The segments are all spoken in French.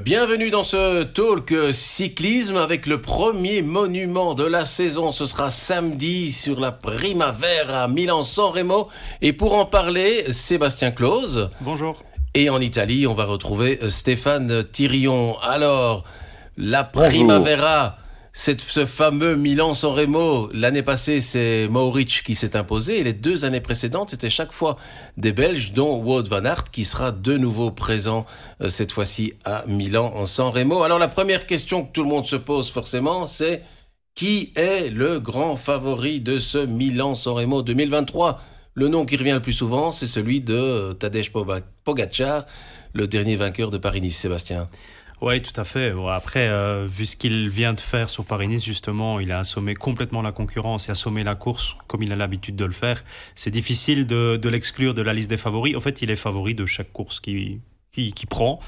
Bienvenue dans ce talk cyclisme avec le premier monument de la saison. Ce sera samedi sur la Primavera à Milan-San Remo. Et pour en parler, Sébastien Claus. Bonjour. Et en Italie, on va retrouver Stéphane Thirion. Alors, la Primavera ce fameux Milan-San Remo, l'année passée, c'est Mauric qui s'est imposé. Et les deux années précédentes, c'était chaque fois des Belges, dont Wout van Aert, qui sera de nouveau présent euh, cette fois-ci à Milan en San Remo. Alors la première question que tout le monde se pose forcément, c'est qui est le grand favori de ce Milan-San Remo 2023 Le nom qui revient le plus souvent, c'est celui de Tadej Pogacar, le dernier vainqueur de Paris-Nice, Sébastien. Oui, tout à fait. Après, euh, vu ce qu'il vient de faire sur Paris-Nice, justement, il a assommé complètement la concurrence et assommé la course comme il a l'habitude de le faire. C'est difficile de, l'exclure de la liste des favoris. En fait, il est favori de chaque course qui, qui, prend.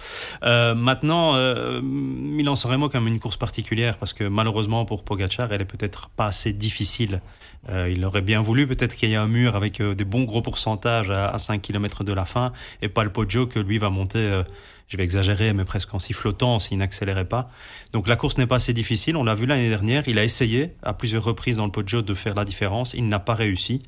Euh, maintenant, euh, Milan-San Remo quand même une course particulière parce que malheureusement pour Pogacar, elle est peut-être pas assez difficile. Euh, il aurait bien voulu peut-être qu'il y ait un mur avec des bons gros pourcentages à, à 5 km de la fin et pas le Poggio que lui va monter je vais exagérer, mais presque en sifflotant s'il n'accélérait pas. Donc la course n'est pas assez difficile. On l'a vu l'année dernière. Il a essayé à plusieurs reprises dans le Poggio de faire la différence. Il n'a pas réussi.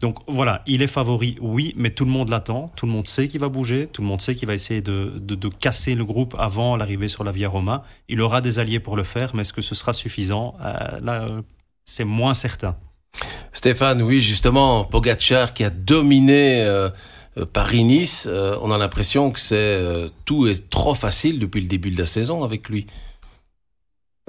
Donc voilà, il est favori, oui, mais tout le monde l'attend. Tout le monde sait qu'il va bouger. Tout le monde sait qu'il va essayer de, de, de, casser le groupe avant l'arrivée sur la Via Roma. Il aura des alliés pour le faire, mais est-ce que ce sera suffisant? Euh, Là, c'est moins certain. Stéphane, oui, justement, Pogacar qui a dominé. Euh, Paris-Nice, euh, on a l'impression que euh, tout est trop facile depuis le début de la saison avec lui.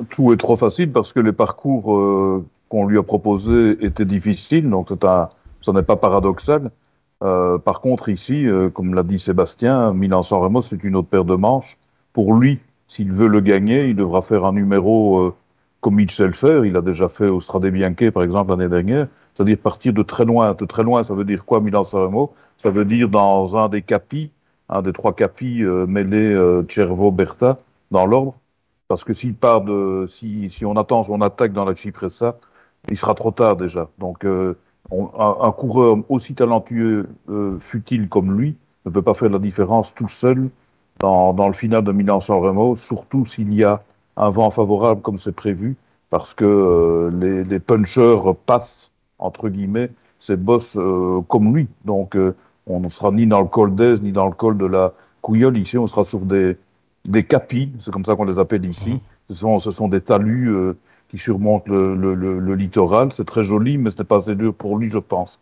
Tout est trop facile parce que les parcours euh, qu'on lui a proposés étaient difficiles, donc un, n'est pas paradoxal. Euh, par contre, ici, euh, comme l'a dit Sébastien, Milan-San Remo, c'est une autre paire de manches. Pour lui, s'il veut le gagner, il devra faire un numéro comme il sait le faire. Il a déjà fait au Strade par exemple, l'année dernière. C'est-à-dire partir de très loin. De très loin, ça veut dire quoi, Milan-San Remo ça veut dire dans un des capis, un des trois capis euh, mêlés euh, Cervo-Berta, dans l'ordre. Parce que s'il part de, si, si on attend son attaque dans la Cipressa, il sera trop tard déjà. Donc, euh, un, un, coureur aussi talentueux, euh, fut-il comme lui, ne peut pas faire la différence tout seul dans, dans le final de Milan-San Remo, surtout s'il y a un vent favorable comme c'est prévu, parce que euh, les, les punchers passent, entre guillemets, ces boss euh, comme lui. Donc, euh, on ne sera ni dans le col d'Aise, ni dans le col de la Couillole. Ici, on sera sur des, des capis, c'est comme ça qu'on les appelle ici. Ce, sont, ce sont des talus qui surmontent le, le, le, littoral. C'est très joli, mais ce n'est pas assez dur pour lui, je pense.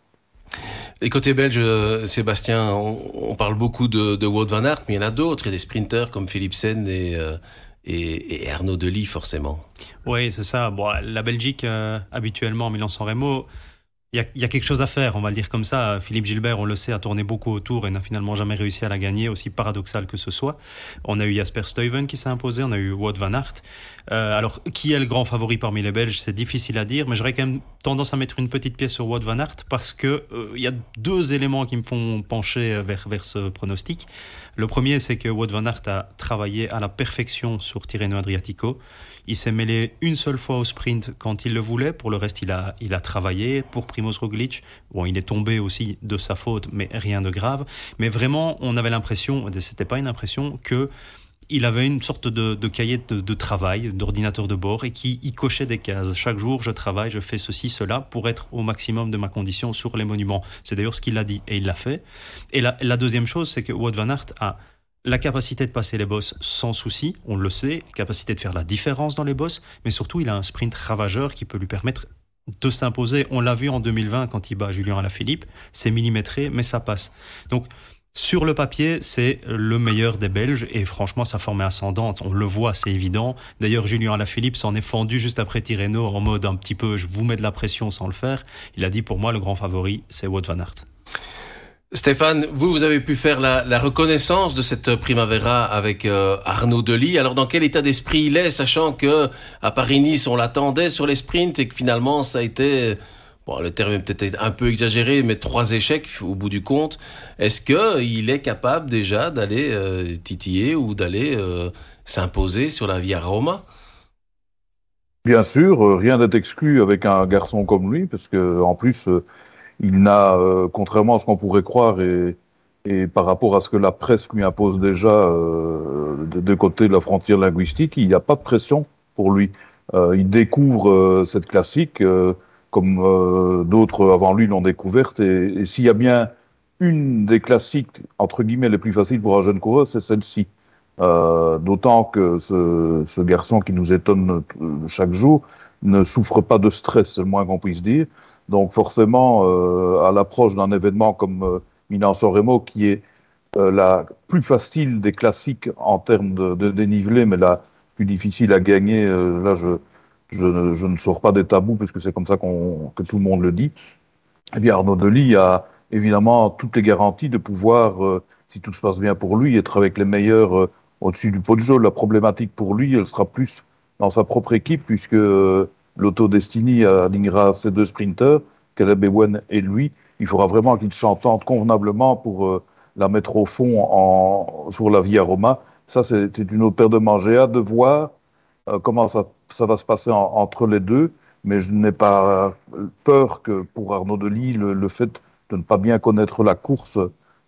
Et côté belge, Sébastien, on, parle beaucoup de, de Wout van Aert, mais il y en a d'autres. Il y a des sprinters comme Philipsen et, et, Arnaud Delis, forcément. Oui, c'est ça. La Belgique, euh, habituellement, Milan-San Remo, il y, a, quelque chose à faire, on va le dire comme ça. Philippe Gilbert, on le sait, a tourné beaucoup autour et n'a finalement jamais réussi à la gagner, aussi paradoxal que ce soit. On a eu Jasper Stuyven qui s'est imposé, on a eu Wout van Aert. Euh, alors, qui est le grand favori parmi les Belges? C'est difficile à dire, mais j'aurais quand même tendance à mettre une petite pièce sur Wout van Aert parce que euh, il y a deux éléments qui me font pencher vers, vers ce pronostic. Le premier, c'est que Wout van Aert a travaillé à la perfection sur Tirreno Adriatico. Il s'est mêlé une seule fois au sprint quand il le voulait. Pour le reste, il a, il a travaillé pour Primoz Roglic. Bon, il est tombé aussi de sa faute, mais rien de grave. Mais vraiment, on avait l'impression, c'était pas une impression, que il avait une sorte de, de cahier de, travail, d'ordinateur de bord, et qui y cochait des cases. Chaque jour, je travaille, je fais ceci, cela, pour être au maximum de ma condition sur les monuments. C'est d'ailleurs ce qu'il a dit, et il l'a fait. Et la, la deuxième chose, c'est que Wout van Aert a la capacité de passer les bosses sans souci, on le sait, capacité de faire la différence dans les bosses, mais surtout il a un sprint ravageur qui peut lui permettre de s'imposer. On l'a vu en 2020 quand il bat Julien Alaphilippe, c'est millimétré, mais ça passe. Donc sur le papier, c'est le meilleur des Belges et franchement, sa forme est ascendante. On le voit, c'est évident. D'ailleurs, Julien Alaphilippe s'en est fendu juste après Tirreno en mode un petit peu je vous mets de la pression sans le faire. Il a dit pour moi, le grand favori, c'est Wout van Aert. Stéphane, vous, vous avez pu faire la, reconnaissance de cette Primavera avec euh, Arnaud Delis. Alors, dans quel état d'esprit il est, sachant que à Paris-Nice, on l'attendait sur les sprints et que finalement, ça a été, bon, le terme est peut-être un peu exagéré, mais trois échecs au bout du compte. Est-ce que il est capable déjà d'aller euh, titiller ou d'aller euh, s'imposer sur la Via Roma? Bien sûr, rien n'est exclu avec un garçon comme lui, parce que en plus il n'a, euh, contrairement à ce qu'on pourrait croire, et, par rapport à ce que la presse lui impose déjà euh, de deux côtés de la frontière linguistique, il n'y a pas de pression pour lui. Euh, il découvre euh, cette classique euh, comme euh, d'autres avant lui l'ont découverte. Et, s'il y a bien une des classiques, entre guillemets, les plus faciles pour un jeune coureur, c'est celle-ci. D'autant que ce, ce, garçon qui nous étonne chaque jour ne souffre pas de stress, c'est le moins qu'on puisse dire. Donc forcément, euh, à l'approche d'un événement comme euh, Milan-San Remo, qui est euh, la plus facile des classiques en termes de, de dénivelé, mais la plus difficile à gagner, là je, je, je, ne sors pas des tabous, puisque c'est comme ça qu'on que tout le monde le dit. Eh bien Arnaud Delis a évidemment toutes les garanties de pouvoir, euh, si tout se passe bien pour lui, être avec les meilleurs euh, au-dessus du pot de jeu. La problématique pour lui, elle sera plus dans sa propre équipe, puisque euh, l'Auto Destiny alignera ses deux sprinteurs, Caleb Ewen et lui. Il faudra vraiment qu'ils s'entendent convenablement pour euh, la mettre au fond en, sur la Via Roma. Ça, c'est une autre paire de manches. J'ai de voir euh, comment ça, ça, va se passer en, entre les deux, mais je n'ai pas peur que pour Arnaud Delis, le, le fait de ne pas bien connaître la course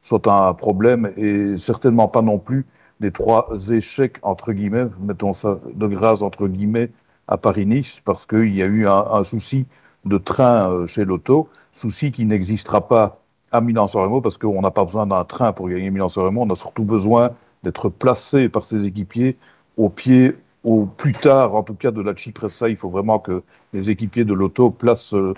soit un problème et certainement pas non plus les trois échecs, entre guillemets, mettons ça de grâce, entre guillemets, à Paris-Nice, parce qu'il y a eu un, un, souci de train euh, chez l'auto, souci qui n'existera pas à Milan-San parce qu'on n'a pas besoin d'un train pour gagner Milan-San on a surtout besoin d'être placé par ses équipiers au pied, au plus tard, en tout cas, de la Cipressa. Il faut vraiment que les équipiers de l'auto placent euh,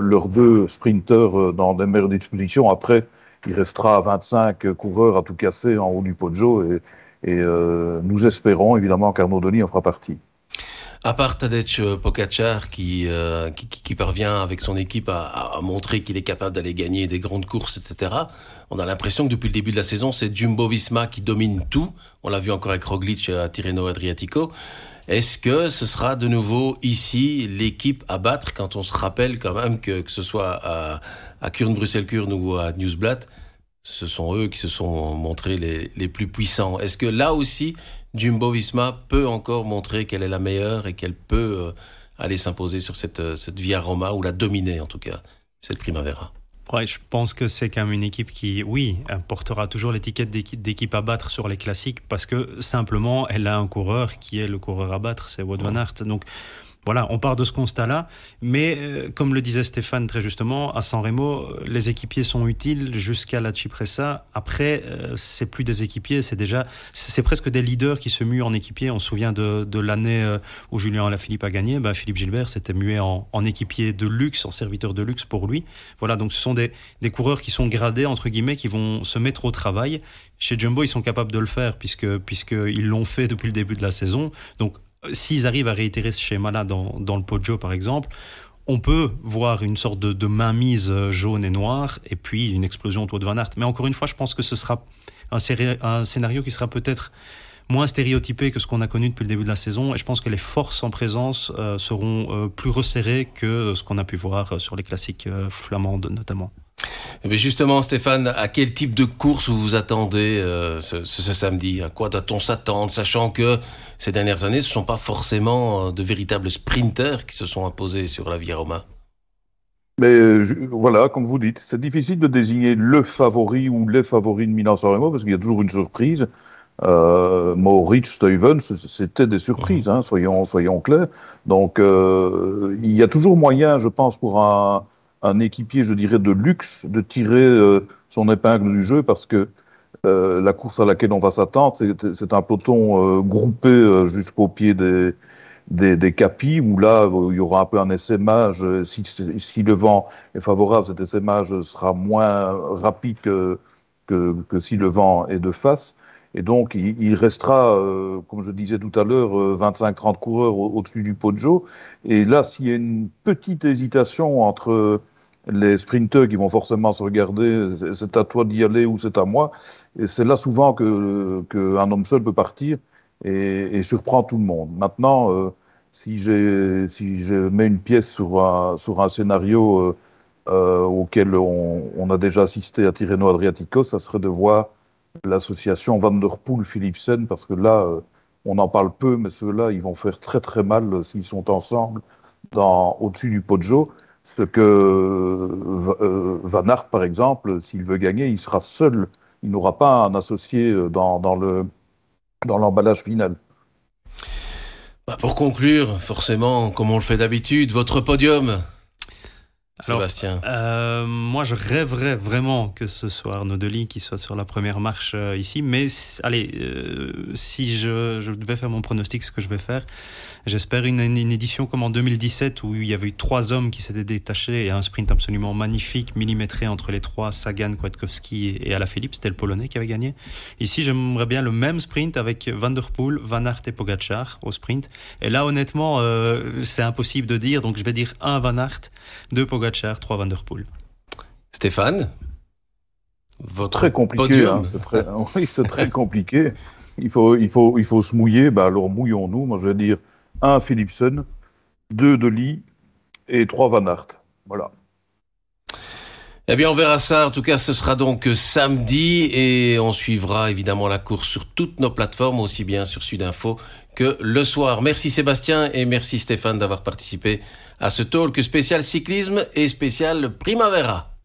leurs deux sprinteurs euh, dans des meilleures dispositions. Après, il restera 25 coureurs à tout casser en haut du Poggio et, et euh, nous espérons évidemment qu'Arnaud Denis en fera partie. À part Tadej Pogacar qui, euh, qui, qui, parvient avec son équipe à, montrer qu'il est capable d'aller gagner des grandes courses, etc., on a l'impression que depuis le début de la saison, c'est Jumbo Visma qui domine tout. On l'a vu encore avec Roglic à Tirreno Adriatico. Est-ce que ce sera de nouveau ici l'équipe à battre quand on se rappelle quand même que, que ce soit à, à Kurn, Bruxelles-Kurn ou à Newsblatt, ce sont eux qui se sont montrés les, les plus puissants. Est-ce que là aussi, Jumbo Visma peut encore montrer qu'elle est la meilleure et qu'elle peut euh, aller s'imposer sur cette, euh, cette Via Roma ou la dominer en tout cas, cette Primavera Ouais, je pense que c'est quand même une équipe qui, oui, portera toujours l'étiquette d'équipe à battre sur les classiques parce que simplement, elle a un coureur qui est le coureur à battre, c'est Wout van Aert. Donc, voilà, on part de ce constat-là, mais euh, comme le disait Stéphane très justement, à San Remo, les équipiers sont utiles jusqu'à la Cipressa. Après, euh, c'est plus des équipiers, c'est déjà, c'est presque des leaders qui se muent en équipier. On se souvient de, de l'année euh, où Julien Alaphilippe a gagné, ben, Philippe Gilbert s'était mué en, en, équipier de luxe, en serviteur de luxe pour lui. Voilà, donc ce sont des, des coureurs qui sont gradés entre guillemets, qui vont se mettre au travail. Chez Jumbo, ils sont capables de le faire puisque puisqu'ils l'ont fait depuis le début de la saison. Donc s'ils arrivent à réitérer ce schéma-là dans, dans le Poggio, par exemple, on peut voir une sorte de, de mainmise jaune et noire, et puis une explosion autour de Van Aert. Mais encore une fois, je pense que ce sera un, scénario qui sera peut-être moins stéréotypé que ce qu'on a connu depuis le début de la saison, et je pense que les forces en présence euh, seront euh, plus resserrées que ce qu'on a pu voir sur les classiques euh, flamandes notamment. Mais eh justement, Stéphane, à quel type de course vous vous attendez euh, ce, ce, ce, samedi? À quoi doit-on s'attendre, sachant que ces dernières années, ce ne sont pas forcément de véritables sprinters qui se sont imposés sur la Via Roma? Mais je, voilà, comme vous dites, c'est difficile de désigner le favori ou les favoris de Milan-San Remo parce qu'il y a toujours une surprise. Euh, Maurice Stuyven, c'était des surprises, hein, soyons, soyons clairs. Donc, euh, il y a toujours moyen, je pense, pour un, un équipier, je dirais, de luxe, de tirer euh, son épingle du jeu parce que euh, la course à laquelle on va s'attendre, c'est un peloton euh, groupé jusqu'au pied des, des, capis où là, il y aura un peu un essaimage. Si, le vent est favorable, cet essaimage sera moins rapide que si le vent est de face. Et donc, il, restera, euh, comme je disais tout à l'heure, 25-30 coureurs au-dessus au du Poggio. Et là, s'il y a une petite hésitation entre les sprinteurs qui vont forcément se regarder, c'est à toi d'y aller ou c'est à moi. Et c'est là souvent que, que un homme seul peut partir et, et surprend tout le monde. Maintenant, euh, si, si je mets une pièce sur un, sur un scénario euh, euh, auquel on, on, a déjà assisté à Tirreno Adriatico, ça serait de voir l'association Van der Poel-Philipsen, parce que là, euh, on en parle peu, mais ceux-là, ils vont faire très très mal s'ils sont ensemble au-dessus du Poggio. Ce que euh, Van Aert, par exemple, s'il veut gagner, il sera seul il n'aura pas un associé dans, dans le dans l'emballage final. Bah, pour conclure, forcément, comme on le fait d'habitude, votre podium. Sébastien. Euh, moi, je rêverais vraiment que ce soit Arnaud Delis qui soit sur la première marche euh, ici. Mais allez, euh, si je, je, devais faire mon pronostic, ce que je vais faire, J'espère une, une, édition comme en 2017 où il y avait eu trois hommes qui s'étaient détachés et un sprint absolument magnifique, millimétré entre les trois, Sagan, Kwiatkowski et, Alaphilippe. C'était le Polonais qui avait gagné. Ici, j'aimerais bien le même sprint avec Van Der Poel, Van Aert et Pogacar au sprint. Et là, honnêtement, c'est impossible de dire. Donc, je vais dire un Van Aert, deux Pogacar, trois Van Der Poel. Stéphane votre très compliqué, hein, c'est très, oui, c'est très compliqué. Il faut, il faut, il faut se mouiller. Bah alors mouillons-nous. Moi, je vais dire un Philipson, deux Lee et trois Van Aert. Voilà. Eh bien, on verra ça. En tout cas, ce sera donc samedi et on suivra évidemment la course sur toutes nos plateformes, aussi bien sur Sudinfo que le soir. Merci Sébastien et merci Stéphane d'avoir participé à ce talk spécial cyclisme et spécial Primavera.